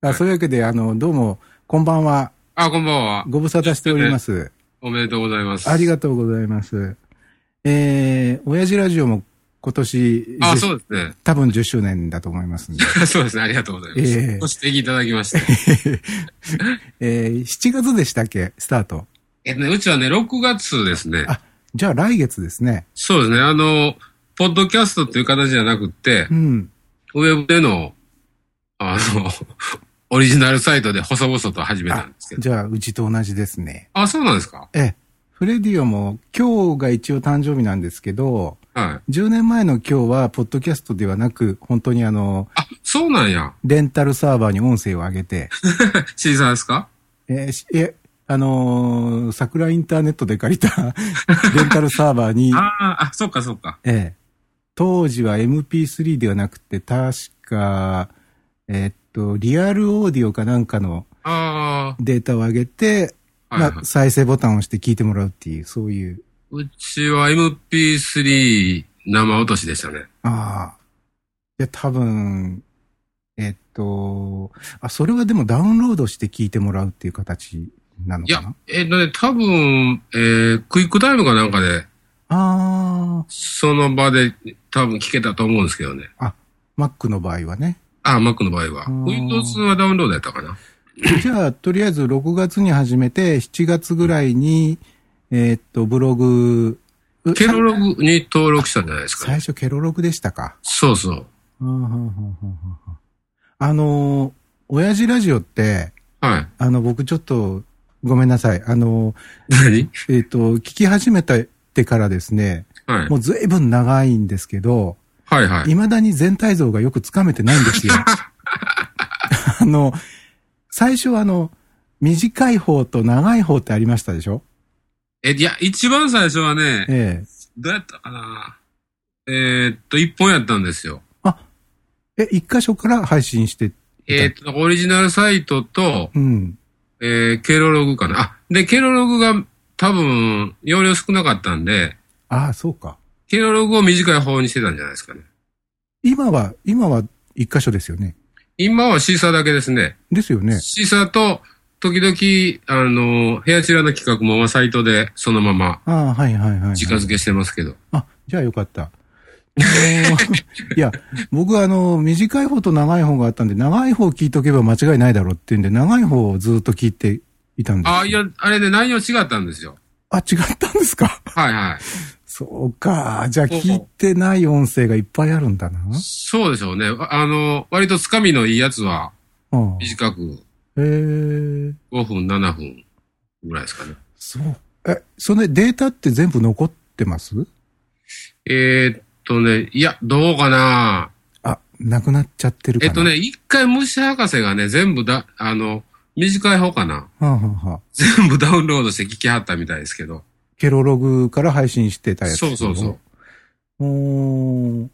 あそういうわけで、あの、どうも、こんばんは。あ、こんばんは。ご無沙汰しております。おめでとうございます。ありがとうございます。えー、親父ラジオも今年、あ、10そうですね。多分10周年だと思いますんで。そうですね。ありがとうございます。ええご指摘いただきまして。えー、7月でしたっけ？スタート。えっとね、うちはね、6月ですね。あ、じゃあ来月ですね。そうですね。あの、ポッドキャストっていう形じゃなくってう、ん。ウェブでの、あの、オリジナルサイトで細々と始めたんですけど。じゃあ、うちと同じですね。あ、そうなんですか？ええ。フレディオも今日が一応誕生日なんですけど、はい。10年前の今日は、ポッドキャストではなく、本当にあの、あ、そうなんや。レンタルサーバーに音声を上げて、シーサーですか？えーしえ、あのー桜インターネットで借りた レンタルサーバーに、ああ、あ、そっかそっか。ええ、当時は MP3 ではなくて、確か、えーっと、リアルオーディオかなんかのあデータを上げて、あ、はい、はいまあ、再生ボタンを押して聞いてもらうっていう、そういう、うちは MP3 生落としでしたね。ああ。いや、多分、えっと、あ、それはでもダウンロードして聞いてもらうっていう形なのいやかな、えっとね、多分、えー、クイックタイムかなんかで、あその場で多分聞けたと思うんですけどね。あ、Mac の場合はね。あ、Mac の場合はう。ん Windows はダウンロードやったかな。じゃあ、とりあえず6月に始めて、7月ぐらいに、えーっと、ブログ、うケロログに登録したんじゃないですか、ね。最初ケロログでしたか。そうそう。あのー、親父ラジオって、はい。あの、僕ちょっと、ごめんなさい。あの何？ー、えーっと、聞き始めてからですね、はいも。う随分長いんですけど、はいはい。未だに全体像がよくつかめてないんですよ。あの、最初はあの、短い方と長い方ってありましたでしょ？え、いや、一番最初はね、えどうやったかな？えーっと、一本やったんですよ。え。え、一箇所から配信して、えーっと、オリジナルサイトと、うん。えー、ケロログかな。あ、で、ケロログが多分、容量少なかったんで、ああ、そうか。ケロログを短い方にしてたんじゃないですかね。今は、今は一箇所ですよね。今はシーサーだけですね。ですよね。シーサーと、時々、あの、部屋チラの企画もサイトでそのままああ、はいはいはい、はい。近づけしてますけど。あ、じゃあよかった。いや、僕はあの、短い方と長い方があったんで、長い方聞いとけば間違いないだろうっていうんで、長い方をずっと聞いていたんですよ。あ、いや、あれね、内容違ったんですよ。あ、違ったんですか？はいはい。そうか。じゃあ聞いてない音声がいっぱいあるんだな。そうでしょうね。ああの、割とつかみのいいやつは短くえ。5分、7分ぐらいですかね。そう。え、それデータって全部残ってます？えーっとね、いや、どうかなあ、なくなっちゃってるかな。えっとね、一回虫博士がね、全部だ、あの、短い方かな。はあ、はあはあ、全部ダウンロードして聞きはったみたいですけど。ケロログから配信してたやつ。そうそうそう。う。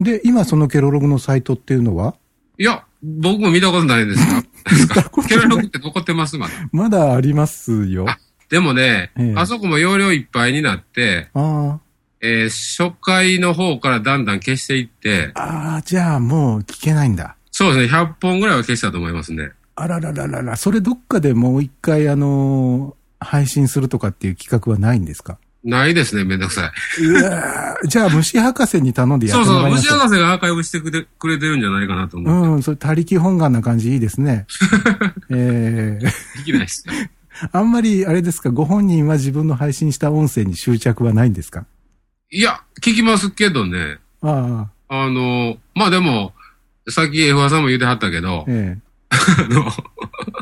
で、今そのケロログのサイトっていうのは？いや、僕も見たことないんですが。見たことケロログって残ってますまだ。まだありますよ。あでもね、ええあそこも容量いっぱいになって、あえー初回の方からだんだん消していって、あ。ああ、じゃあもう聞けないんだ。そうですね、100本ぐらいは消したと思いますね。あららららら、それどっかでもう一回あのー配信するとかっていう企画はないんですか？ないですね、めんどくさい。うわーじゃあ虫博士に頼んでやっそうそう、てもらいます虫博士がアーカイブしてくれくれてるんじゃないかなと思う。うん、それ、他力本願な感じいいですね。ええできないですよ。あんまり、あれですか、ご本人は自分の配信した音声に執着はないんですか？いや、聞きますけどね。ああ、あの、まあでも、さっき F さんも言ってはったけど、ええ。あの、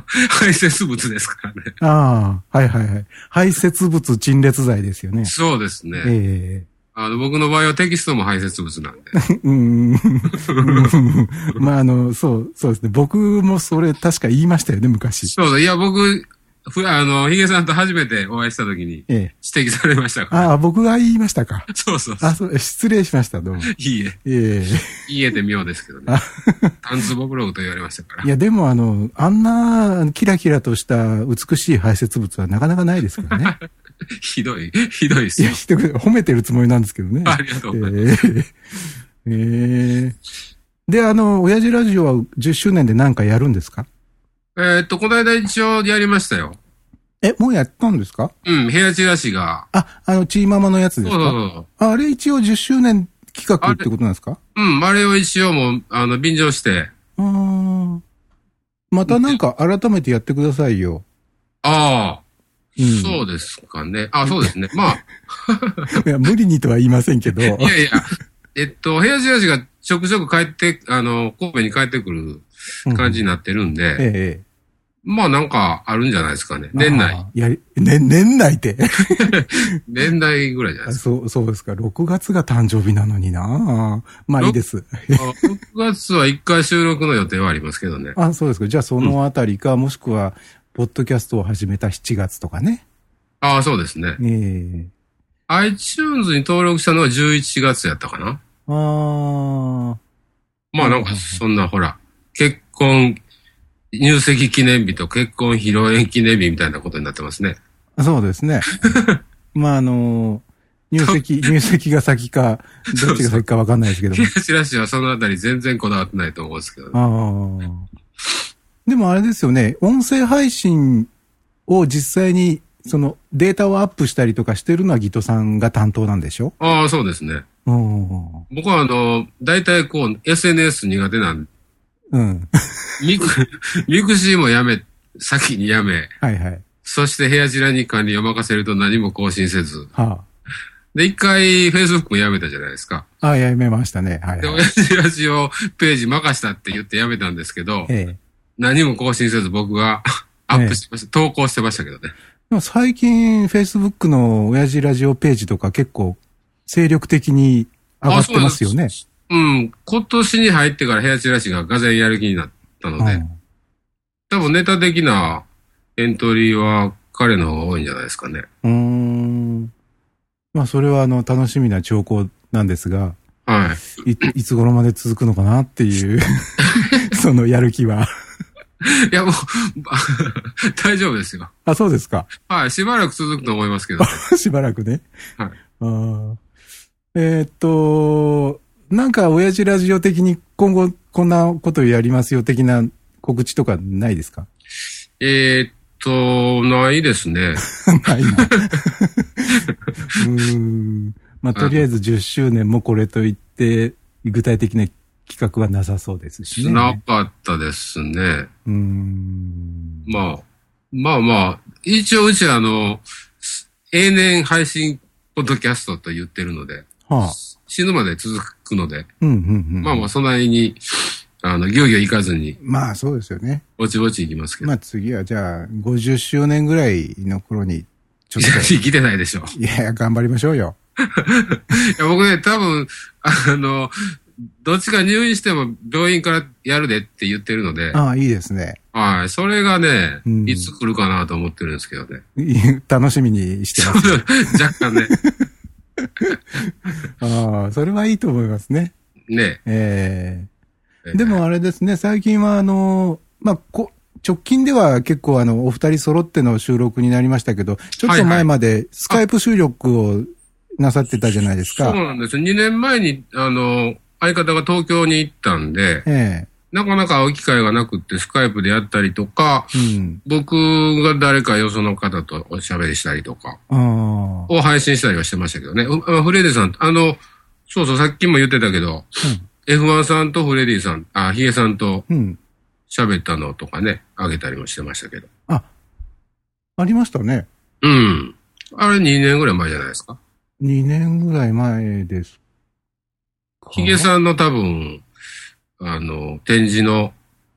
排泄物ですからね。ああ、はいはいはい。排泄物陳列剤ですよね。そうですね。えあの、僕の場合はテキストも排泄物なんで。え うーん。まあ、あの、そう、そうですね。僕もそれ確か言いましたよね、昔。そうそう。いや、僕、ふあの、ヒゲさんと初めてお会いした時にええ。指摘されましたから。ああ、僕が言いましたか。そうそうそう。あ、そう、失礼しました、どうも。いいえ。えいいえって妙ですけどねあ。単壺ブログと言われましたからえ。い。や、でもあの、あんなキラキラとした美しい排泄物はなかなかないですからね。ひどい、ひどいですよいや、。してくれ褒めてるつもりなんですけどね。ありがとうございます。ええええで、あの、親父ラジオは10周年で何かやるんですか？えーっと、この間一応やりましたよ。え、もうやったんですか？うん、部屋チラシが。あ、あの、チーママのやつそうですか？そうそう。ああれ一応10周年企画ってことなんですか？うん、あれを一応もう、あの、便乗して。うーん。またなんか改めてやってくださいよ。ああ、うんそうですかね。あそうですね。まあ、いや、無理にとは言いませんけど。いやいや、えっと、部屋チラシがちょくちょく帰って、あの、神戸に帰ってくる感じになってるんで、ええ。まあなんかあるんじゃないですかね。年内。あー。やり、ね、年内って？年内ぐらいじゃないですか。そう、そうですか。6月が誕生日なのになまあいいです。あ6月は1回収録の予定はありますけどね。あ、そうですか。じゃあそのあたりか、もしくは、ポッドキャストを始めた7月とかね。ああ、そうですね。ええ iTunes に登録したのは11月やったかな。ああ、まあなんか、そんなほら、結婚、入籍記念日と結婚披露宴記念日みたいなことになってますね。そうですね。まああの、入籍、入籍が先か、どっちが先かわかんないですけども。チラシはそのあたり全然こだわってないと思うんですけど、ね。ああ。でもあれですよね、音声配信を実際に、そのデータをアップしたりとかしてるのはギトさんが担当なんでしょ？ああ、そうですね。うん。僕はあの、大体こう、SNS 苦手なんで、うん。ミク、ミクシーもやめ、先にやめ、はいはい。そして部屋チラに管理を任せると何も更新せず。はで、一回 Facebook もやめたじゃないですか。あ。あ、やめましたね。はい、で、はい。親父ラジオページ任したって言ってやめたんですけど、ええ。何も更新せず僕が アップしてました。投稿してましたけどね。でも最近、Facebook の親父ラジオページとか結構精力的に上がってますよね。うん。今年に入ってから部屋チラシががぜんやる気になったので、多分ネタ的なエントリーは彼の方が多いんじゃないですかね。うん。まあ、それはあの、楽しみな兆候なんですが、はい。い、いつ頃まで続くのかなっていう、そのやる気は。いや、もう、大丈夫ですよ。あ、そうですか。はい。しばらく続くと思いますけど、ね。しばらくね。はいあーえーっと、なんか、親父ラジオ的に今後こんなことやりますよ的な告知とかないですか？えーっと、ないですね。ないな。うーん。まあ、とりあえず10周年もこれといって、具体的な企画はなさそうですしね。なかったですね。うーん。まあ、まあまあ、一応うちはあの、永年配信ポッドキャストと言ってるので、はあ。死ぬまで続くので、うん、うん、うん。まあまあ、そんなに、あの、ぎょうぎょういかずに、まあ、そうですよね。ぼちぼちいきますけど。まあ、次はじゃあ、50周年ぐらいの頃に、ちょっいや、来てないでしょ。と、いやいや、頑張りましょうよ。いや、僕ね、多分、あの、どっちか入院しても病院からやるでって言ってるので、ああ、いいですね。はい。それがね、うんいつ来るかなと思ってるんですけどね。いい楽しみにしてます。若干ね。ああ、それはいいと思いますね。ね。えええでもあれですね、最近はあの、まあ、こ、直近では結構あの、お二人揃っての収録になりましたけど、ちょっと前までスカイプ収録をなさってたじゃないですそうか。なんです。2年前に、あの、相方が東京に行ったんで、えなかなか会う機会がなくって、スカイプでやったりとか、えうん。僕が誰かよその方とおしゃべりしたりとか。を配信したりはしてましたけどね。フレディさん、あの、そうそう、さっきも言ってたけど、F1 さんとフレディさん、あ、ヒゲさんとうん。喋ったのとかね、あげたりもしてましたけど。あ、ありましたね。うん。あれ2年ぐらい前じゃないですか？2年ぐらい前ですか。ヒゲさんの多分、あの、展示の、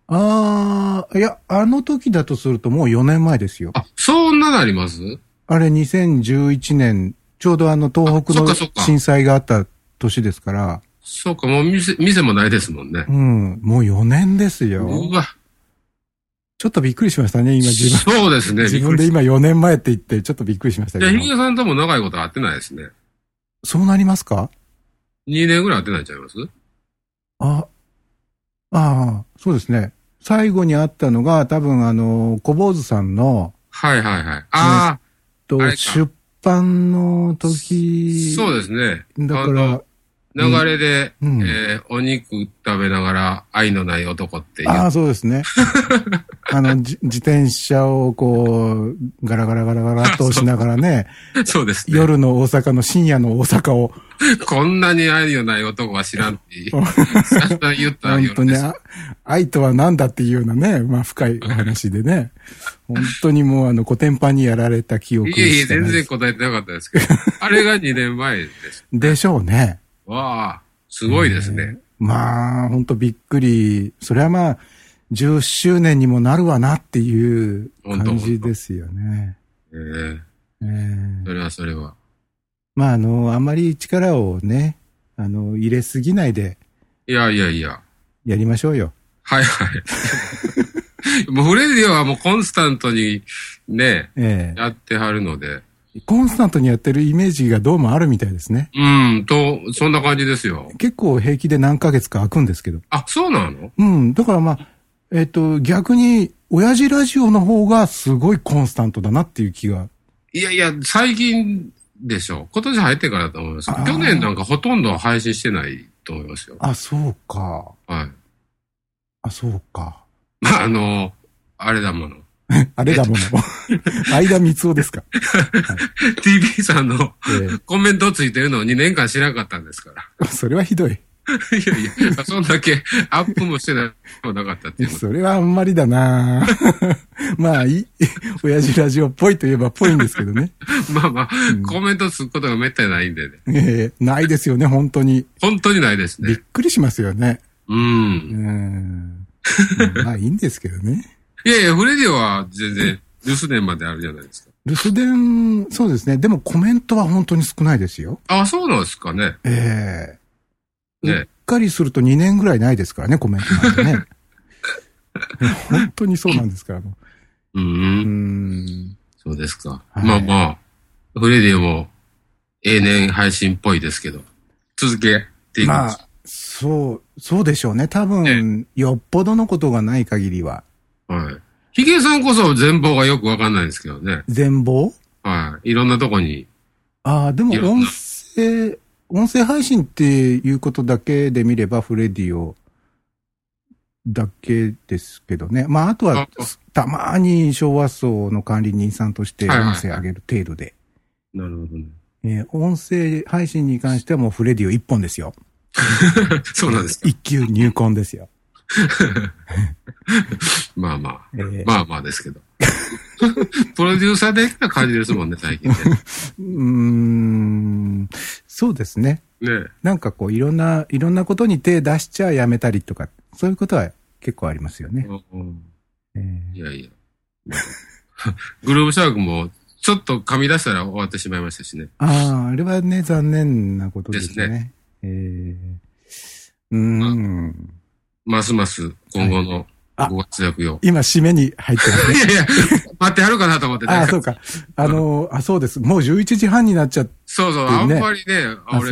ああ、いや、あの時だとするともう4年前ですよ。あ、そんなのあります？あれ2011年、ちょうどあの東北の震災があった年ですから、そうか、もう店、店もないですもんね。うん、もう4年ですよ。うわ、ちょっとびっくりしましたね、今自分。そうですね。自分で今4年前って言って、ちょっとびっくりしましたけりしたいや、ヒど。ゲさんとも長いこと会ってないですね。そうなりますか？2年ぐらい会ってないんちゃいます？あ、ああ、そうですね。最後に会ったのが多分あの、小坊主さんの、はいはいはい。あとあれか出版のあ、時、そうですね。だから、流れで、うんえーお肉食べながら愛のない男っていう。ああ、そうですね。あの、じ自転車をこう、ガラガラガラガラっと押しながらね、そうですね。夜の大阪の深夜の大阪を、こんなに愛のない男は知らんって言った本当に、愛とは何だっていうようなね、まあ深いお話でね、本当にもうあの、コテンパンにやられた記憶いえいえ、全然答えてなかったですけど。あれが2年前です。でしょうね。わあ、すごいですね。まあ、本当びっくり。それはまあ、10周年にもなるわなっていう感じですよね。えーええそれはそれは。まあ、あの、あんまり力をね、あの、入れすぎないでいやいやいや。やりましょうよ。はいはい。もうフレディはもうコンスタントにね、ええやってはるので。コンスタントにやってるイメージがどうもあるみたいですね。うん、と、そんな感じですよ。結構平気で何ヶ月か空くんですけど。あ、そうなの？うん。だからまあ、えっ、と、逆に、親父ラジオの方がすごいコンスタントだなっていう気が。いやいや、最近でしょ。今年入ってからだと思います。去年なんかほとんど配信してないと思いますよ。あ、そうか。はい。あ、そうか。まあ、あの、あれだもの。あれだもの。相田光夫ですか。TV さんのえコメントついてるのを2年間知らなかったんですから。えそれはひどい。いやいや、そんだけアップもしてないもなかったっていうの。それはあんまりだな まあ、いい、親父ラジオっぽいといえばっぽいんですけどね。まあまあ、コメントつくことがめったにないんでね。ええないですよね、本当に。本当にないですびっね。くりしますよね。う。うんん。まあ、いいんですけどね。いやいや、フレディは全然、留守電まであるじゃないですか。留守電、そうですね。でもコメントは本当に少ないですよ。あ、そうなんですかね。ええうねっかりすると2年ぐらいないですからね、コメントなんてね。本当にそうなんですから。う。うんん。そうですか。はいまあまあ、フレディも、永年配信っぽいですけど、続けていきま。あ、そう、そうでしょうね。多分、よっぽどのことがない限りは。はい。ヒゲさんこそ全貌がよくわかんないんですけどね。全貌はい。いろんなとこに。ああ、でも音声、音声配信っていうことだけで見れば、フレディオだけですけどね。まあ、あとはあ、たまに昭和層の管理人さんとしてはいはいはい音声上げる程度で。なるほどね。えー音声配信に関してはもうフレディオ一本ですよ。そうなんですか。一級入魂ですよ。まあまあ。えーまあまあですけど。プロデューサー的な感じですもんね、最近ね。うーん、そうですね。ねなんかこう、いろんな、いろんなことに手出しちゃやめたりとか、そういうことは結構ありますよね。うんえーいやいや。グルーブシャークも、ちょっと噛み出したら終わってしまいましたしね。ああ、あれはね、残念なことですね。ですえー、うーん。ますます今後のあご活躍を。今、締めに入ってますね。いやいや、待ってはるかなと思ってね。ああ、そうか。あの、あ、そうです。もう11時半になっちゃっそうそう、あんまりね、あ俺。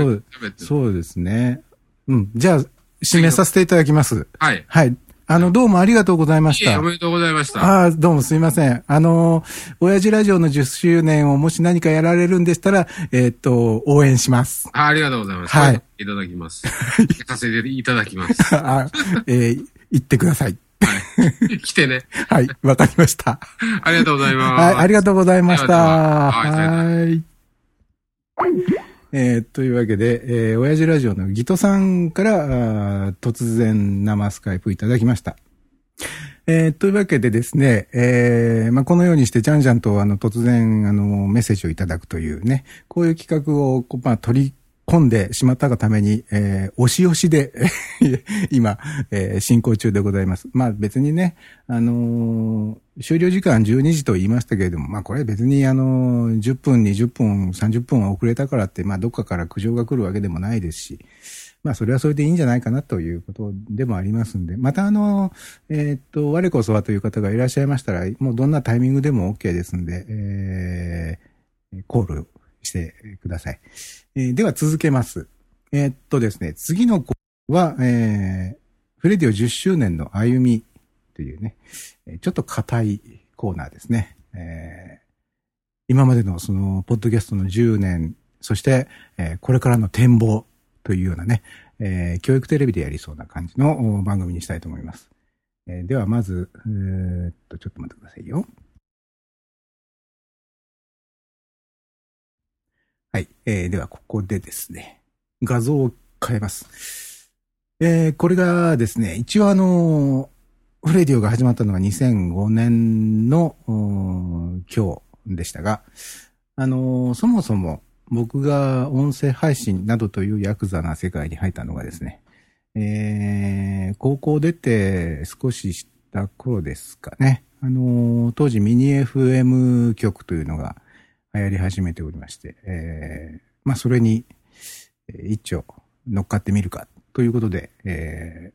そうですね。うん。じゃあ、締めさせていただきます。はい。はい。あの、どうもありがとうございましたいえ、お。めでとうございました。ああ、どうもすいません。あの、親父ラジオの10周年をもし何かやられるんでしたら、えーっと、応援します。あありがとうございます。はい。いただきます。聞かせていただきます。あえー言ってください。はい。来てね。はい、わかりました。ありがとうございます。はい、ありがとうございました。はいはい。えーというわけで、えー、親父ラジオのギトさんから、突然生スカイプいただきました。えーというわけでですね、えーまあ、このようにして、じゃんじゃんと、あの、突然、あの、メッセージをいただくというね、こういう企画を、こうまあ、取り込んでしまったがために、えー、押し押しで、今、えー進行中でございます。まあ、別にね、あのー終了時間12時と言いましたけれども、まあ、これ別に、あのー10分、20分、30分は遅れたからって、まあ、どっかから苦情が来るわけでもないですし、まあ、それはそれでいいんじゃないかなということでもありますんで、またあの、えーっと、我こそはという方がいらっしゃいましたら、もうどんなタイミングでも OK ですんで、えー、コールしてください。えーでは続けます。えーっとですね、次のコールは、えー、フレディオ10周年の歩みというね、ちょっと硬いコーナーですね。えー今までのその、ポッドキャストの10年、そして、えーこれからの展望というようなね、えー、教育テレビでやりそうな感じの番組にしたいと思います。えー、ではまず、えー、っと、ちょっと待ってくださいよ。はい。えー、では、ここでですね、画像を変えます。えー、これがですね、一応あの、フレディオが始まったのは2005年の今日でしたが、あの、そもそも僕が音声配信などというヤクザな世界に入ったのがですね、えー、高校出て少しした頃ですかね。あの、当時ミニ FM 局というのが流行り始めておりまして、えー、まあそれに一丁乗っかってみるかということで、え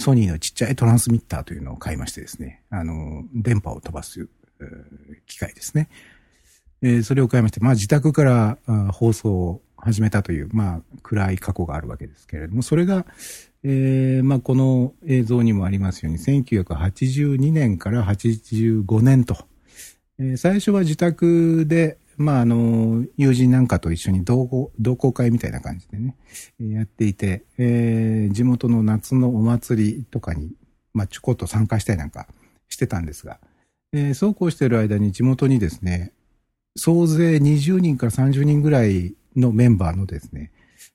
ー、ソニーのちっちゃいトランスミッターというのを買いましてですね、あの、電波を飛ばす機械ですね。えー、それを買いまして、まあ自宅から放送を始めたという、まあ暗い過去があるわけですけれども、それが、えー、まあこの映像にもありますように、1982年から85年と、えー、最初は自宅でまあ、あの、友人なんかと一緒に同行、同好会みたいな感じでね、やっていて、えー、地元の夏のお祭りとかに、まあ、ちょこっと参加したりなんかしてたんですが、えー、そうこうしてる間に地元にですね、総勢20人から30人ぐらいのメンバーのですね、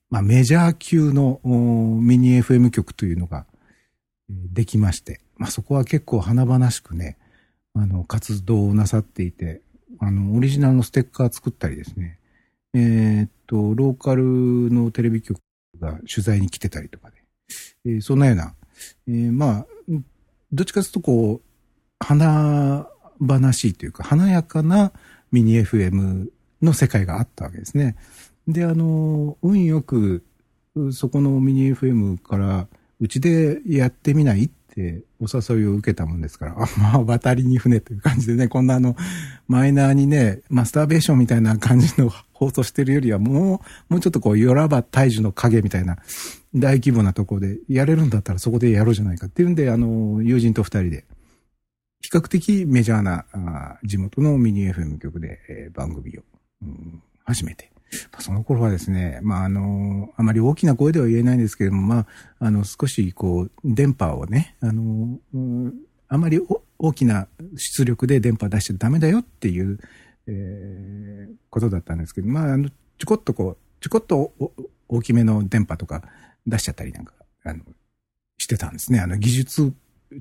まあ、メジャー級のミニ FM 局というのができまして、まあ、そこは結構華々しくね、あの、活動をなさっていて、あの、オリジナルのステッカー作ったりですね、えー、っと、ローカルのテレビ局が取材に来てたりとかで、えー、そんなような、えー、まあ、どっちかというとこう、華々しいというか、華やかなミニ FM の世界があったわけですね。で、あの、運よく、そこのミニ FM から、うちでやってみないってお誘いを受けたもんですから、あ、まあ、渡りに船という感じでね、こんなあの、マイナーにね、マスターベーションみたいな感じの放送してるよりは、もう、もうちょっとこう、よらば大樹の影みたいな、大規模なところで、やれるんだったらそこでやろうじゃないかっていうんで、あの、友人と二人で、比較的メジャーな、あ地元のミニ FM 局で、えー、番組を、うん、始めて、その頃はですね、まあ、あの、あまり大きな声では言えないんですけれども、まあ、あの、少し、こう、電波をね、あの、うん、あまり大きな出力で電波出しちゃダメだよっていう、えー、ことだったんですけど、まあ、あの、ちょこっとこう、ちょこっと大きめの電波とか出しちゃったりなんか、あの、してたんですね。あの、技術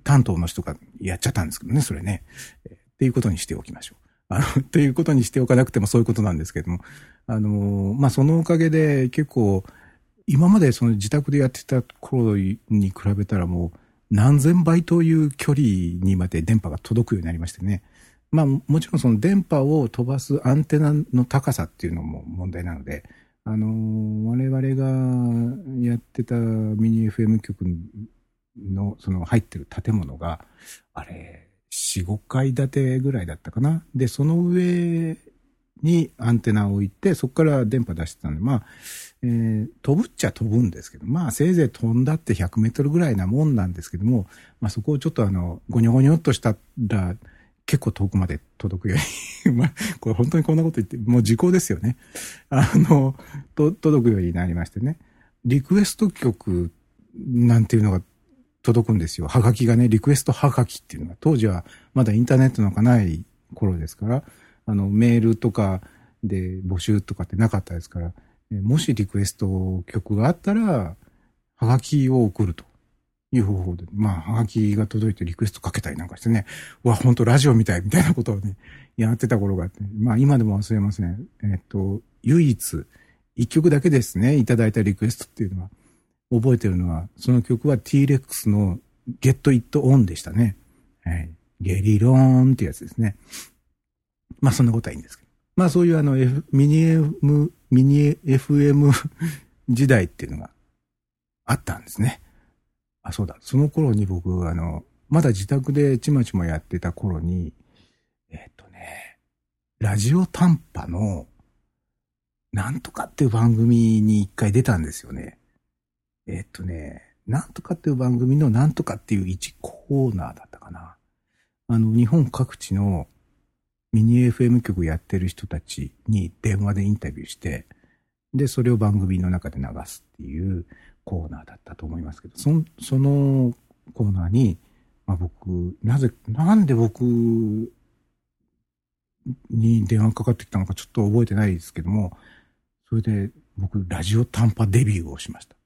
担当の人がやっちゃったんですけどね、それね。えー、っていうことにしておきましょう。あの、ということにしておかなくてもそういうことなんですけども、あの、まあ、そのおかげで結構、今までその自宅でやってた頃に比べたらもう何千倍という距離にまで電波が届くようになりましてね。まあもちろんその電波を飛ばすアンテナの高さっていうのも問題なので、あの、我々がやってたミニ FM 局のその入ってる建物が、あれ、4、5階建てぐらいだったかな。で、その上にアンテナを置いて、そこから電波出してたんで、まあ、えー、飛ぶっちゃ飛ぶんですけど、まあ、せいぜい飛んだって100メートルぐらいなもんなんですけども、まあ、そこをちょっとあの、ゴニョゴニョっとしたら、結構遠くまで届くように まあ、これ本当にこんなこと言って、もう時効ですよね。あの、と、届くようになりましてね。リクエスト曲なんていうのが届くんですよ。はがきがね、リクエストはがきっていうのが、当時はまだインターネットなんかない頃ですから、あの、メールとかで募集とかってなかったですから、もしリクエスト曲があったら、はがきを送るという方法で、まあ、はがきが届いてリクエストかけたりなんかしてね、うわ、ほんとラジオみたいみたいなことをね、やってた頃があって、まあ今でも忘れません。えっと、唯一、一曲だけですね、いただいたリクエストっていうのは、覚えてるのは、その曲は T-Rex の Get It On でしたね。はい。ゲリローンってやつですね。まあそんなことはいいんですけど。まあそういうあの、F、ミニ M、ミニ FM 時代っていうのがあったんですね。あ、そうだ。その頃に僕、あの、まだ自宅でちまちまやってた頃に、えっとね、ラジオ短波の、なんとかっていう番組に一回出たんですよね。えっとね、なんとかっていう番組のなんとかっていう1コーナーだったかな。あの、日本各地のミニ FM 局やってる人たちに電話でインタビューして、で、それを番組の中で流すっていうコーナーだったと思いますけど、そそのコーナーに、まあ僕、なぜ、なんで僕に電話かかってきたのかちょっと覚えてないですけども、それで僕、ラジオ短波デビューをしました。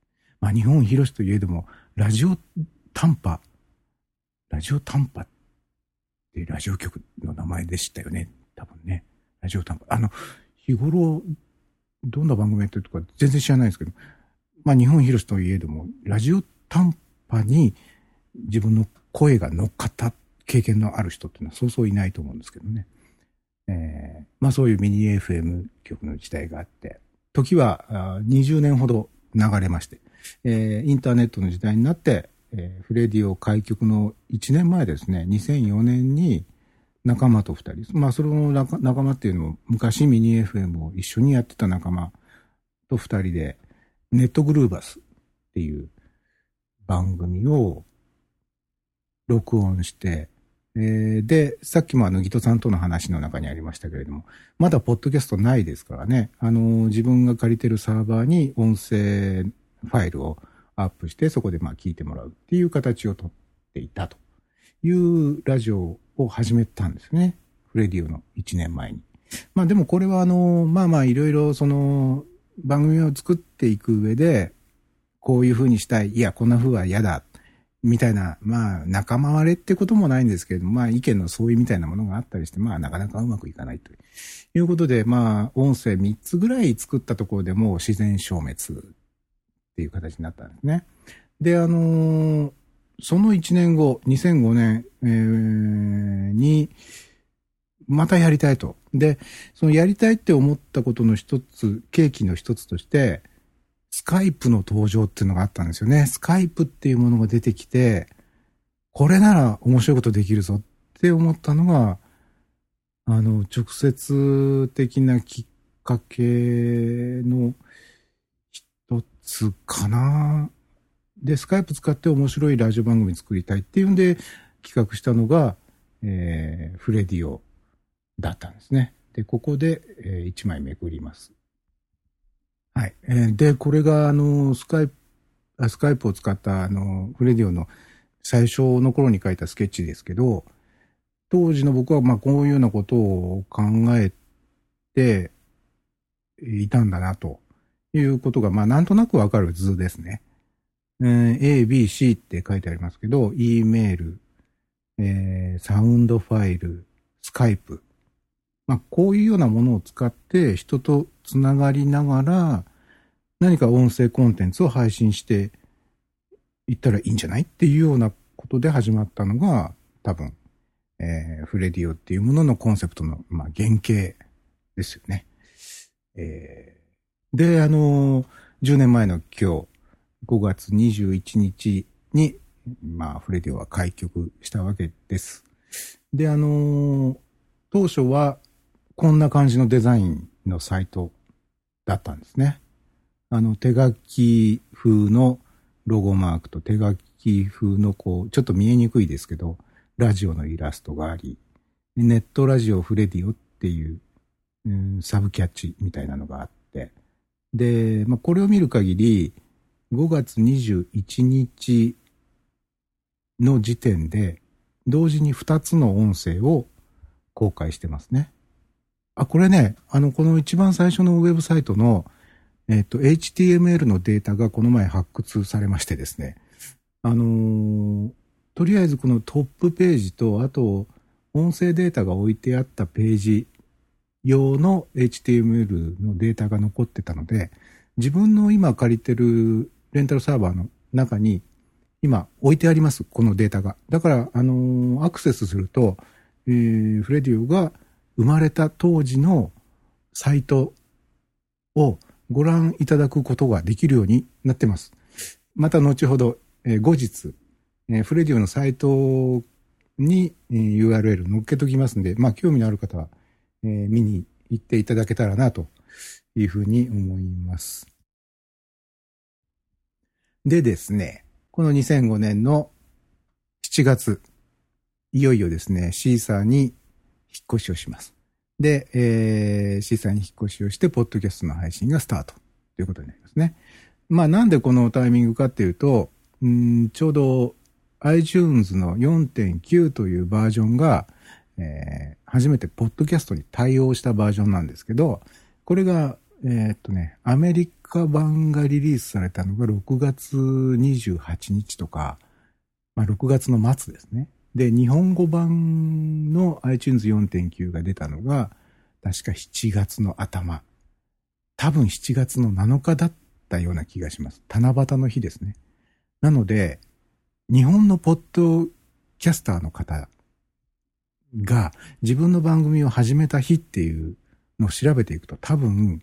まあ日本広しといえども、ラジオ短波、ラジオ短波ってラジオ局の名前でしたよね。多分ね。ラジオ短波。あの、日頃、どんな番組やってるとか全然知らないですけど、まあ日本広しといえども、ラジオ短波に自分の声が乗っかった経験のある人っていうのはそうそういないと思うんですけどね。えー、まあそういうミニ FM 局の時代があって、時は20年ほど流れまして、えー、インターネットの時代になって、えー、フレディオ開局の1年前ですね、2004年に仲間と2人、まあその仲間っていうのも昔ミニ FM を一緒にやってた仲間と2人で、ネットグルーバスっていう番組を録音して、えー、で、さっきもあの、ギトさんとの話の中にありましたけれども、まだポッドキャストないですからね、あの、自分が借りてるサーバーに音声ファイルをアップして、そこでまあ聞いてもらうっていう形をとっていたというラジオを始めたんですね。フレディオの1年前に。まあでもこれはあの、まあまあいろいろその番組を作っていく上で、こういう風にしたい、いや、こんな風は嫌だみたいな、まあ、仲間割れってこともないんですけれども、まあ、意見の相違みたいなものがあったりして、まあ、なかなかうまくいかないということで、まあ、音声3つぐらい作ったところでも自然消滅っていう形になったんですね。で、あのー、その1年後、2005年、えー、に、またやりたいと。で、そのやりたいって思ったことの一つ、契機の一つとして、スカイプの登場っていうのがあったんですよね。スカイプっていうものが出てきて、これなら面白いことできるぞって思ったのが、あの、直接的なきっかけのかな。で、スカイプ使って面白いラジオ番組作りたいっていうんで企画したのが、えー、フレディオだったんですね。で、ここで、えー、1枚めくります。はい。えー、で、これが、あの、スカイプ、スカイプを使った、あの、フレディオの最初の頃に書いたスケッチですけど、当時の僕は、まあ、こういうようなことを考えていたんだな、ということが、まあ、なんとなくわかる図ですね。えー、A, B, C って書いてありますけど、E メール、えー、サウンドファイル、スカイプ。まあ、こういうようなものを使って人とつながりながら、何か音声コンテンツを配信していったらいいんじゃないっていうようなことで始まったのが、多分、えー、フレディオっていうもののコンセプトの、まあ、原型ですよね。えー、で、あのー、10年前の今日、5月21日に、まあ、フレディオは開局したわけです。で、あの、当初は、こんな感じのデザインのサイトだったんですね。あの、手書き風のロゴマークと手書き風のこう、ちょっと見えにくいですけど、ラジオのイラストがあり、ネットラジオフレディオっていう、うん、サブキャッチみたいなのがあって、で、まあ、これを見る限り、5月21日の時点で、同時に2つの音声を公開してますね。あ、これね、あの、この一番最初のウェブサイトの、えっと、HTML のデータがこの前発掘されましてですね、あのー、とりあえずこのトップページと、あと、音声データが置いてあったページ用の HTML のデータが残ってたので、自分の今借りてるレンタルサーバーの中に今置いてあります、このデータが。だから、あのー、アクセスすると、えー、フレディオが生まれた当時のサイトをご覧いただくことができるようになってます。また後ほど、えー、後日、えー、フレディオのサイトに、えー、URL 載っけときますんで、まあ興味のある方は、えー、見に行っていただけたらなというふうに思います。でですね、この2005年の7月、いよいよですね、シーサーに引っ越しをします。で、えー、シーサーに引っ越しをして、ポッドキャストの配信がスタートということになりますね。まあなんでこのタイミングかっていうと、うんちょうど iTunes の4.9というバージョンが、えー、初めてポッドキャストに対応したバージョンなんですけど、これが、えー、っとね、アメリカ版がリリースされたのが6月28日とか、まあ6月の末ですね。で、日本語版の iTunes 4.9が出たのが、確か7月の頭。多分7月の7日だったような気がします。七夕の日ですね。なので、日本のポッドキャスターの方が自分の番組を始めた日っていうのを調べていくと多分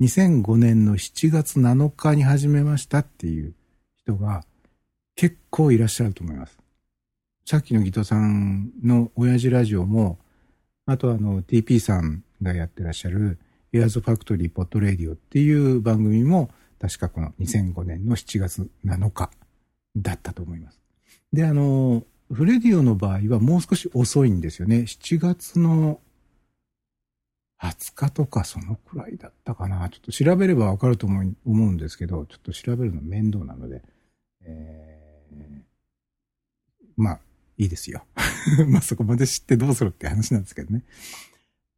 2005年の7月7日に始めましたっていう人が結構いらっしゃると思います。さっきのギトさんの親父ラジオも、あとあの TP さんがやってらっしゃるイヤーズファクトリーポッドレディオっていう番組も確かこの2005年の7月7日だったと思います。で、あの、フレディオの場合はもう少し遅いんですよね。7月の20日とかそのくらいだったかな。ちょっと調べればわかると思うんですけど、ちょっと調べるの面倒なので、えー、まあ、いいですよ。まあそこまで知ってどうするって話なんですけどね。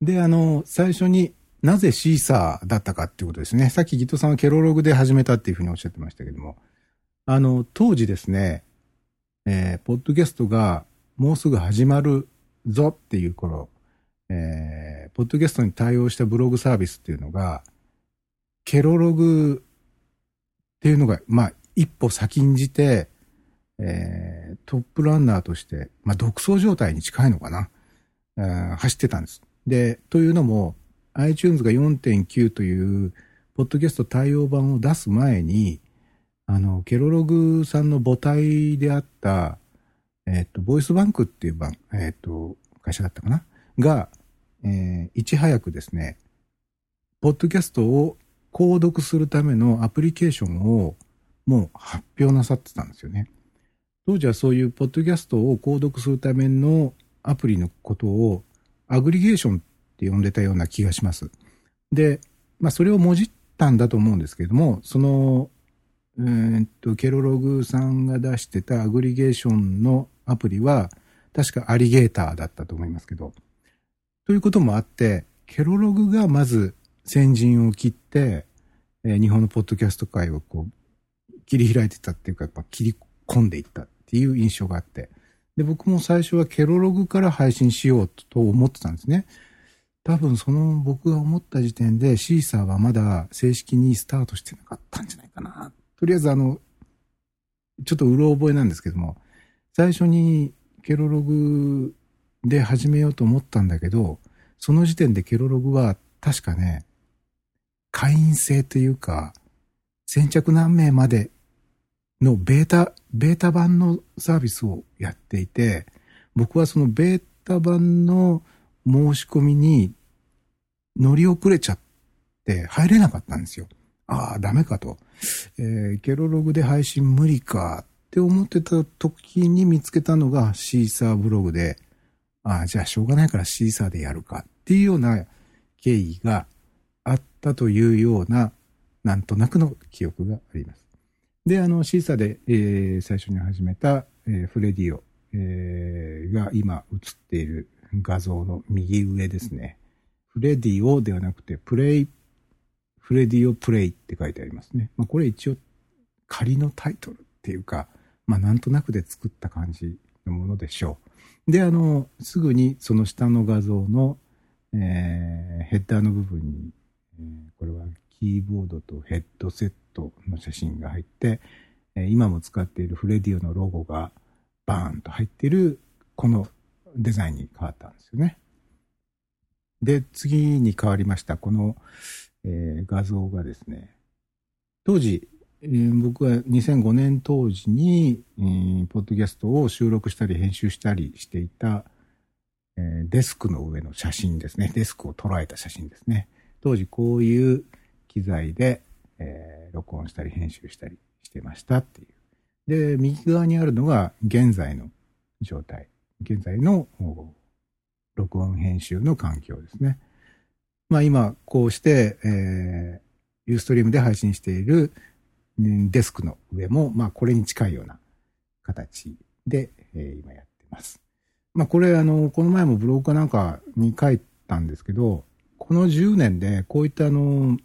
で、あの、最初になぜシーサーだったかっていうことですね。さっきギトさんはケロログで始めたっていうふうにおっしゃってましたけども、あの、当時ですね、えー、ポッドキャストがもうすぐ始まるぞっていう頃、えー、ポッドキャストに対応したブログサービスっていうのが、ケロログっていうのが、まあ、一歩先んじて、えー、トップランナーとして、まあ、独走状態に近いのかな、走ってたんです。で、というのも、iTunes が4.9という、ポッドキャスト対応版を出す前に、あの、ケロログさんの母体であった、えっ、と、ボイスバンクっていう番、えっ、と、会社だったかな？が、えー、いち早くですね、ポッドキャストを購読するためのアプリケーションをもう発表なさってたんですよね。当時はそういうポッドキャストを購読するためのアプリのことをアグリゲーションって呼んでたような気がします。で、まあそれをもじったんだと思うんですけれども、そのえー、っと、ケロログさんが出してたアグリゲーションのアプリは、確かアリゲーターだったと思いますけど、ということもあって、ケロログがまず先陣を切って、えー、日本のポッドキャスト界をこう、切り開いてたっていうか、切り込んでいったっていう印象があって、で、僕も最初はケロログから配信しようと思ってたんですね。多分その僕が思った時点でシーサーはまだ正式にスタートしてなかったんじゃないかなとりあえずあの、ちょっとうろ覚えなんですけども、最初にケロログで始めようと思ったんだけど、その時点でケロログは確かね、会員制というか、先着何名までのベータ、ベータ版のサービスをやっていて、僕はそのベータ版の申し込みに乗り遅れちゃって入れなかったんですよ。ああ、ダメかと。えー、ケロログで配信無理かって思ってた時に見つけたのがシーサーブログで、ああ、じゃあしょうがないからシーサーでやるかっていうような経緯があったというような、なんとなくの記憶があります。で、あの、シーサーで、えー、最初に始めた、えー、フレディオ、えー、が今映っている画像の右上ですね。フレディオではなくて、プレイフレディオプレイって書いてありますね。まあ、これ一応仮のタイトルっていうか、まあ、なんとなくで作った感じのものでしょう。で、あの、すぐにその下の画像の、えー、ヘッダーの部分に、えー、これはキーボードとヘッドセットの写真が入って、えー、今も使っているフレディオのロゴがバーンと入っているこのデザインに変わったんですよね。で、次に変わりました。この、えー、画像がですね、当時、えー、僕は2005年当時に、えー、ポッドキャストを収録したり編集したりしていた、えー、デスクの上の写真ですね。デスクを捉えた写真ですね。当時こういう機材で、えー、録音したり編集したりしてましたっていう。で、右側にあるのが現在の状態。現在の録音編集の環境ですね。まあ今、こうして、えーユーストリームで配信しているデスクの上も、まあこれに近いような形で、えー、今やってます。まあこれあの、この前もブログかなんかに書いたんですけど、この10年でこういったあの、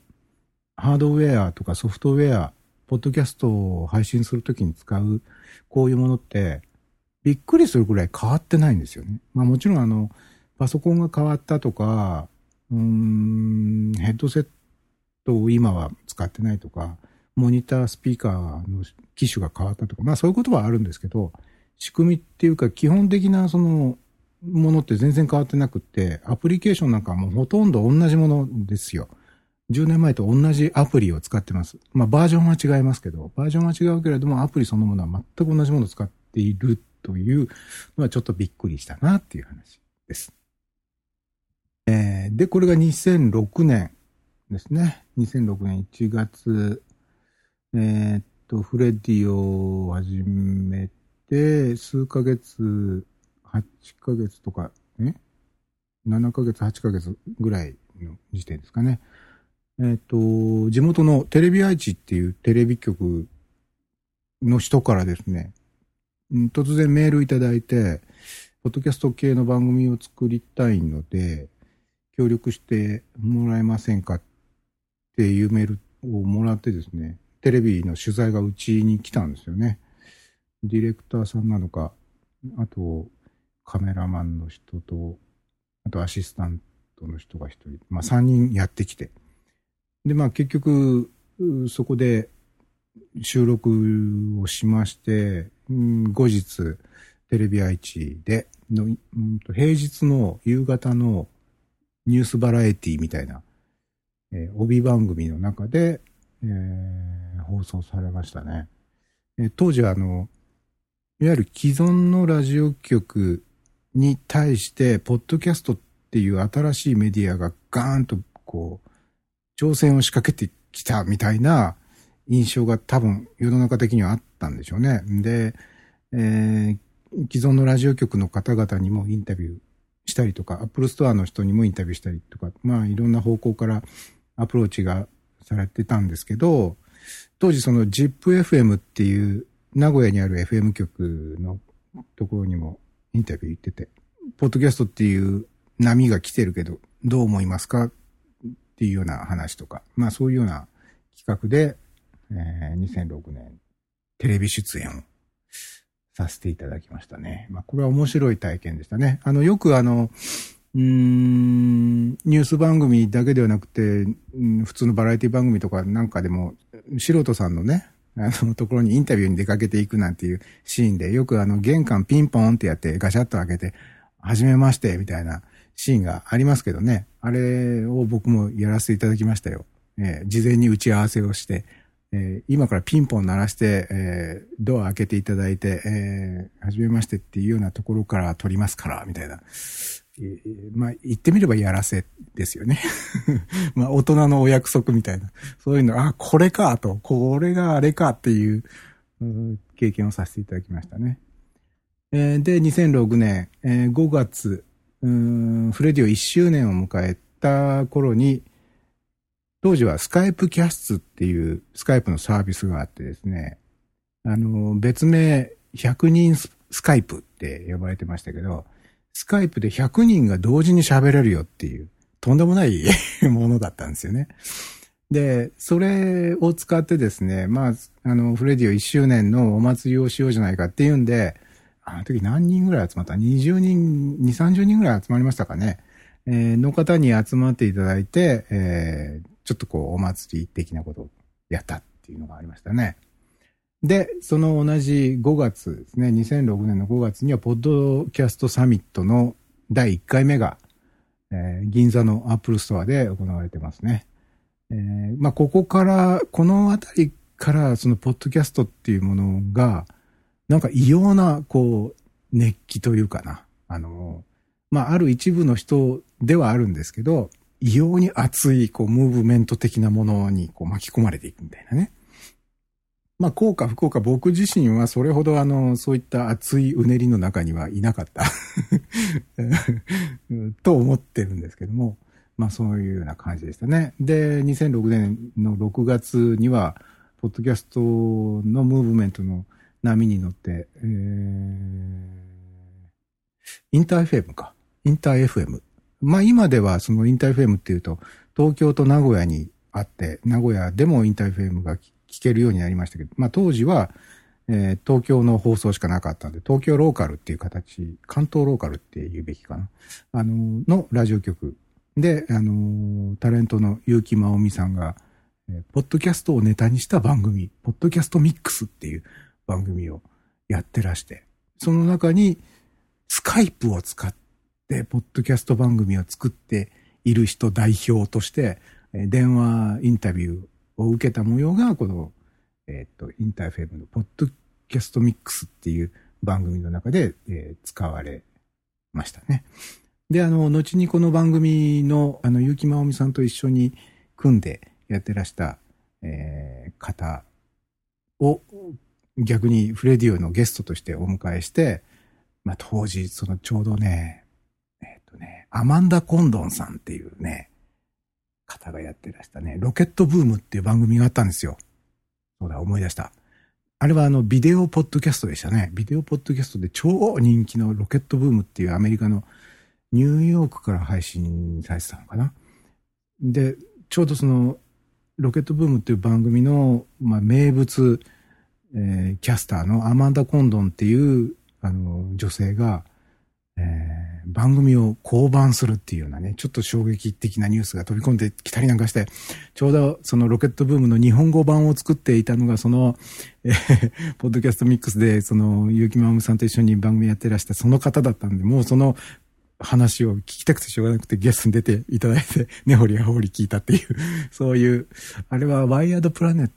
ハードウェアとかソフトウェア、ポッドキャストを配信するときに使うこういうものって、びっくりするぐらい変わってないんですよね。まあもちろんあの、パソコンが変わったとか、ヘッドセットを今は使ってないとか、モニタースピーカーの機種が変わったとか、まあそういうことはあるんですけど、仕組みっていうか基本的なそのものって全然変わってなくて、アプリケーションなんかもほとんど同じものですよ。10年前と同じアプリを使ってます。まあバージョンは違いますけど、バージョンは違うけれどもアプリそのものは全く同じものを使っているというのはちょっとびっくりしたなっていう話です。えー、で、これが2006年ですね。2006年1月、えー、っと、フレディを始めて、数ヶ月、8ヶ月とか、え ?7 ヶ月、8ヶ月ぐらいの時点ですかね。えっ、ー、と、地元のテレビ愛知っていうテレビ局の人からですね、突然メールいただいて、ポッドキャスト系の番組を作りたいので、協力してもらえませんかっていうメールをもらってですね、テレビの取材がうちに来たんですよね。ディレクターさんなのか、あとカメラマンの人と、あとアシスタントの人が一人、まあ三人やってきて。で、まあ結局、そこで収録をしまして、うん、後日、テレビ愛知での、うん、平日の夕方のニュースバラエティみたいなえー、帯番組の中で、えー、放送されましたね。えー、当時はあの、いわゆる既存のラジオ局に対して、ポッドキャストっていう新しいメディアがガーンとこう、挑戦を仕掛けてきたみたいな印象が多分世の中的にはあったんでしょうね。で、えー、既存のラジオ局の方々にもインタビューしたりとか、アップルストアの人にもインタビューしたりとか、まあいろんな方向からアプローチがされてたんですけど、当時その ZIPFM っていう名古屋にある FM 局のところにもインタビュー行ってて、ポッドキャストっていう波が来てるけど、どう思いますかっていうような話とか、まあそういうような企画で、えー、2006年テレビ出演をさせていただきましたね。まあこれは面白い体験でしたね。あの、よくあの、うん、ニュース番組だけではなくて、うん、普通のバラエティ番組とかなんかでも、素人さんのね、あのところにインタビューに出かけていくなんていうシーンで、よくあの玄関ピンポンってやってガシャッと開けて、はじめましてみたいなシーンがありますけどね。あれを僕もやらせていただきましたよ。えー、事前に打ち合わせをして、えー、今からピンポン鳴らして、えー、ドア開けていただいて、えー、はじめましてっていうようなところから撮りますから、みたいな。まあ、言ってみればやらせですよね。まあ、大人のお約束みたいな。そういうの、あ、これかと、これがあれかっていう、経験をさせていただきましたね。えー、で、2006年、えー、5月、フレディオ1周年を迎えた頃に、当時はスカイプキャストっていうスカイプのサービスがあってですね、あの、別名100人スカイプって呼ばれてましたけど、スカイプで100人が同時に喋れるよっていう、とんでもない ものだったんですよね。で、それを使ってですね、まあ、あの、フレディオ1周年のお祭りをしようじゃないかっていうんで、あの時何人ぐらい集まった ?20 人、2、30人ぐらい集まりましたかね。えー、の方に集まっていただいて、えー、ちょっとこう、お祭り的なことをやったっていうのがありましたね。で、その同じ5月ですね、2006年の5月には、ポッドキャストサミットの第1回目が、えー、銀座のアップルストアで行われてますね。えー、まあ、ここから、このあたりから、そのポッドキャストっていうものが、なんか異様な、こう、熱気というかな。あの、まあ、ある一部の人ではあるんですけど、異様に熱い、こう、ムーブメント的なものに、こう、巻き込まれていくみたいなね。まあ、効果不効果、僕自身はそれほどあの、そういった熱いうねりの中にはいなかった と思ってるんですけども、まあそういうような感じでしたね。で、2006年の6月には、ポッドキャストのムーブメントの波に乗って、えー、インター FM か。インター FM。まあ今ではそのインター FM っていうと、東京と名古屋にあって、名古屋でもインター FM が聞けるようになりましたけど、まあ当時は、えー、東京の放送しかなかったんで、東京ローカルっていう形、関東ローカルって言うべきかな。あの、のラジオ局で、あの、タレントの結城真央美さんが、えー、ポッドキャストをネタにした番組、ポッドキャストミックスっていう番組をやってらして、その中にスカイプを使ってて、ポッドキャスト番組を作っている人代表として、えー、電話インタビューを受けた模様が、この、えっ、と、インターフェームのポッドキャストミックスっていう番組の中で、えー、使われましたね。で、あの、後にこの番組の、あの、結城真央美さんと一緒に組んでやってらした、えー、方を、逆にフレディオのゲストとしてお迎えして、まあ、当時、そのちょうどね、とね、アマンダ・コンドンさんっていうね、方がやってらしたね、ロケットブームっていう番組があったんですよ。そうだ、思い出した。あれはあの、ビデオポッドキャストでしたね。ビデオポッドキャストで超人気のロケットブームっていうアメリカのニューヨークから配信されてたのかな。で、ちょうどその、ロケットブームっていう番組の、まあ、名物、えー、キャスターのアマンダ・コンドンっていう、あの、女性が、えー、番組を降板するっていうようなね、ちょっと衝撃的なニュースが飛び込んできたりなんかして、ちょうどそのロケットブームの日本語版を作っていたのが、その、えー、ポッドキャストミックスで、その、結城まむさんと一緒に番組やってらしたその方だったんで、もうその話を聞きたくてしょうがなくてゲストに出ていただいて、根掘り葉掘り聞いたっていう、そういう、あれはワイヤードプラネッ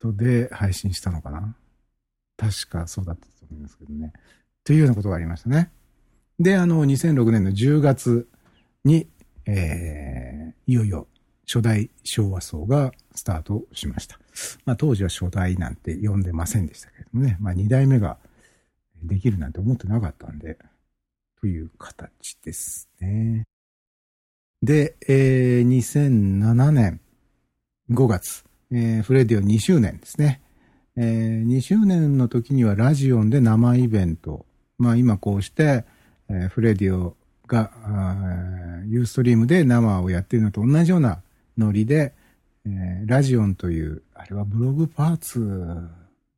トで配信したのかな？確かそうだったと思いますけどね。というようなことがありましたね。で、あの、2006年の10月に、えー、いよいよ初代昭和層がスタートしました。まあ当時は初代なんて呼んでませんでしたけどもね、まあ2代目ができるなんて思ってなかったんで、という形ですね。で、えー、2007年5月、えー、フレディオ2周年ですね。えー、2周年の時にはラジオンで生イベント。まあ今こうして、えー、フレディオが、ユーストリームで生をやってるのと同じようなノリで、えー、ラジオンという、あれはブログパーツ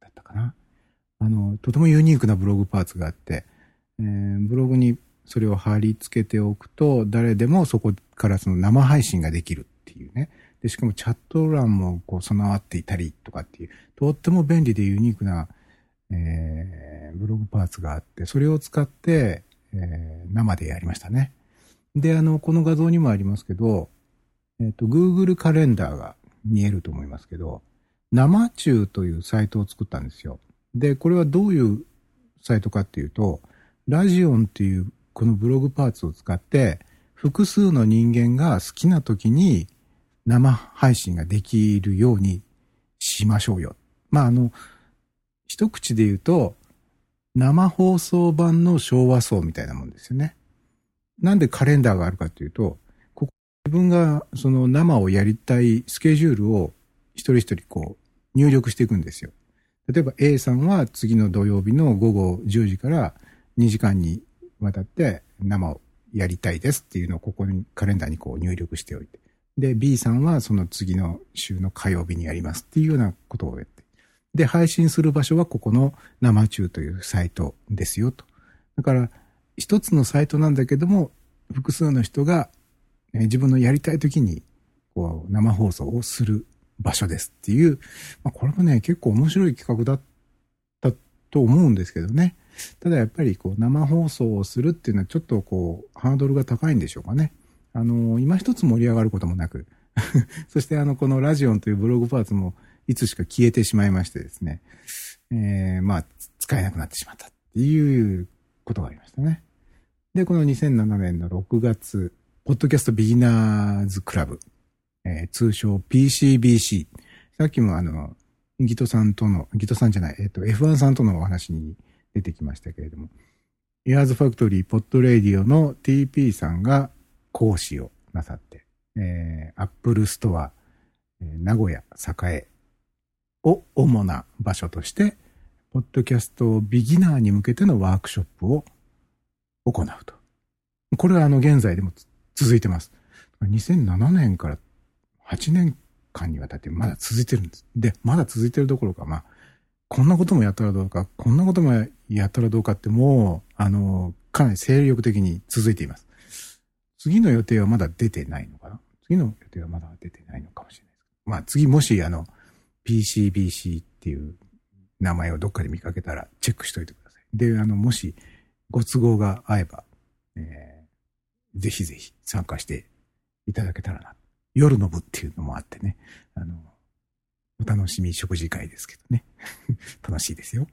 だったかな。あの、とてもユニークなブログパーツがあって、えー、ブログにそれを貼り付けておくと、誰でもそこからその生配信ができるっていうね。で、しかもチャット欄もこう備わっていたりとかっていう、とっても便利でユニークな、えー、ブログパーツがあって、それを使って、えー、生でやりましたね。で、あの、この画像にもありますけど、えっ、ー、と、Google カレンダーが見えると思いますけど、生中というサイトを作ったんですよ。で、これはどういうサイトかっていうと、ラジオンっていうこのブログパーツを使って、複数の人間が好きな時に生配信ができるようにしましょうよ。まあ、あの、一口で言うと、生放送版の昭和層みたいなもんですよね。なんでカレンダーがあるかというと、ここ自分がその生をやりたいスケジュールを一人一人こう入力していくんですよ。例えば A さんは次の土曜日の午後10時から2時間にわたって生をやりたいですっていうのをここにカレンダーにこう入力しておいて。で、B さんはその次の週の火曜日にやりますっていうようなことをやって。で、配信する場所はここの生中というサイトですよと。だから、一つのサイトなんだけども、複数の人が、ね、自分のやりたい時に、こう、生放送をする場所ですっていう、まあ、これもね、結構面白い企画だったと思うんですけどね。ただやっぱりこう、生放送をするっていうのはちょっとこう、ハードルが高いんでしょうかね。あの、今一つ盛り上がることもなく、そしてあの、このラジオンというブログパーツも、いつしか消えてしまいましてですね、えー、まあ、使えなくなってしまったっていうことがありましたね。で、この2007年の6月、ポッドキャストビギナーズクラブ、えー、通称 PCBC。さっきもあの、ギトさんとの、ギトさんじゃない、えっ、ー、と、F1 さんとのお話に出てきましたけれども、イヤーズファクトリーポッドレディオの TP さんが講師をなさって、えー、アップルストア、えー、名古屋、栄を主な場所として、ポッドキャストビギナーに向けてのワークショップを行うと。これはあの現在でも続いてます。2007年から8年間にわたってまだ続いてるんです。で、まだ続いてるどころか、まあ、こんなこともやったらどうか、こんなこともやったらどうかってもう、あの、かなり精力的に続いています。次の予定はまだ出てないのかな？次の予定はまだ出てないのかもしれないです。まあ次もしあの、PCBC っていう名前をどっかで見かけたらチェックしといてください。で、あの、もしご都合が合えば、えー、ぜひぜひ参加していただけたらな。夜の部っていうのもあってね、あの、お楽しみ食事会ですけどね。楽しいですよ。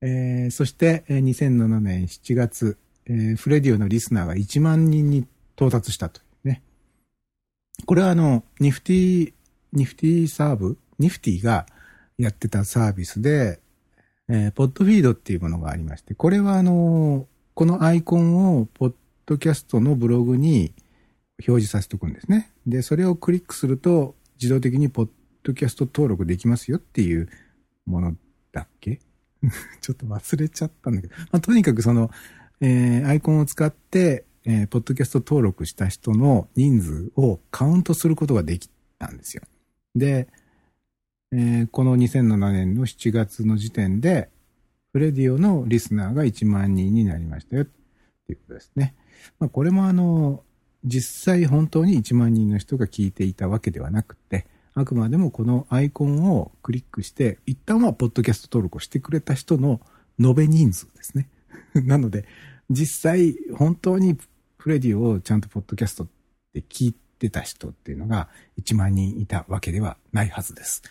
えー、そして、2007年7月、えー、フレディオのリスナーが1万人に到達したとね。これはあの、ニフティ、ニフティサーブニフティがやってたサービスで、えー、ポッドフィードっていうものがありまして、これはあの、このアイコンをポッドキャストのブログに表示させておくんですね。で、それをクリックすると自動的にポッドキャスト登録できますよっていうものだっけ？ちょっと忘れちゃったんだけど。まあ、とにかくその、えー、アイコンを使って、えー、ポッドキャスト登録した人の人数をカウントすることができたんですよ。で、えー、この2007年の7月の時点で、フレディオのリスナーが1万人になりましたよ、っていうことですね。まあ、これもあの、実際本当に1万人の人が聞いていたわけではなくて、あくまでもこのアイコンをクリックして、一旦はポッドキャスト登録をしてくれた人の延べ人数ですね。なので、実際本当にフレディオをちゃんとポッドキャストって聞いてた人っていうのが1万人いたわけではないはずです。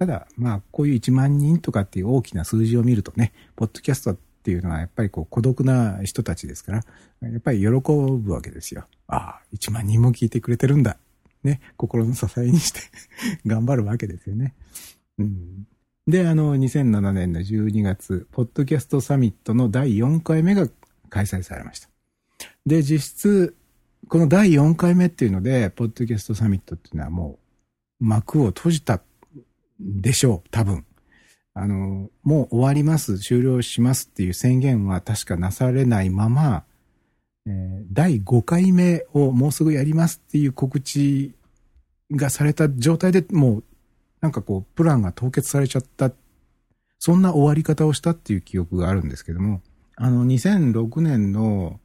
ただ、まあ、こういう1万人とかっていう大きな数字を見るとね、ポッドキャストっていうのはやっぱりこう孤独な人たちですから、やっぱり喜ぶわけですよ。ああ、1万人も聞いてくれてるんだ。ね、心の支えにして 頑張るわけですよね。うん、で、あの、2007年の12月、ポッドキャストサミットの第4回目が開催されました。で、実質、この第4回目っていうので、ポッドキャストサミットっていうのはもう幕を閉じたでしょう、多分。あの、もう終わります、終了しますっていう宣言は確かなされないまま、えー、第5回目をもうすぐやりますっていう告知がされた状態でもう、なんかこう、プランが凍結されちゃった、そんな終わり方をしたっていう記憶があるんですけども、あの、2006年の、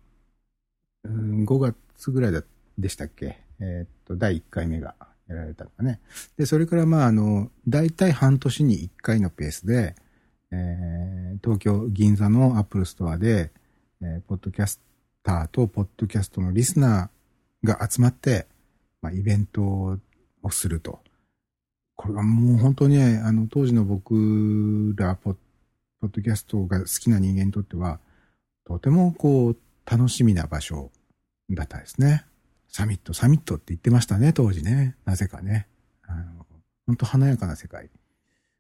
うん、5月ぐらいでしたっけ？えー、っと、第1回目が。やられたのがね。で、それからまあ、あの、大体半年に1回のペースで、えー、東京銀座のアップルストアで、えー、ポッドキャスターとポッドキャストのリスナーが集まって、まあ、イベントをすると。これがもう本当に、あの、当時の僕らポッ、ポッドキャストが好きな人間にとっては、とてもこう、楽しみな場所だったですね。サミット、サミットって言ってましたね、当時ね。なぜかね。あの、本当華やかな世界。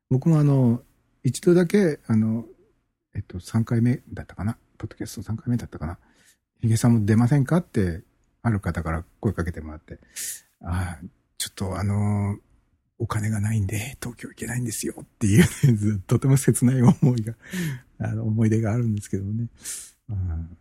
僕もあの、一度だけ、あの、えっと、3回目だったかな。ポッドキャスト3回目だったかな。ヒゲさんも出ませんかって、ある方から声かけてもらって、ああ、ちょっとあの、お金がないんで、東京行けないんですよっていう、ね、とても切ない思いが、あの、思い出があるんですけどね。うん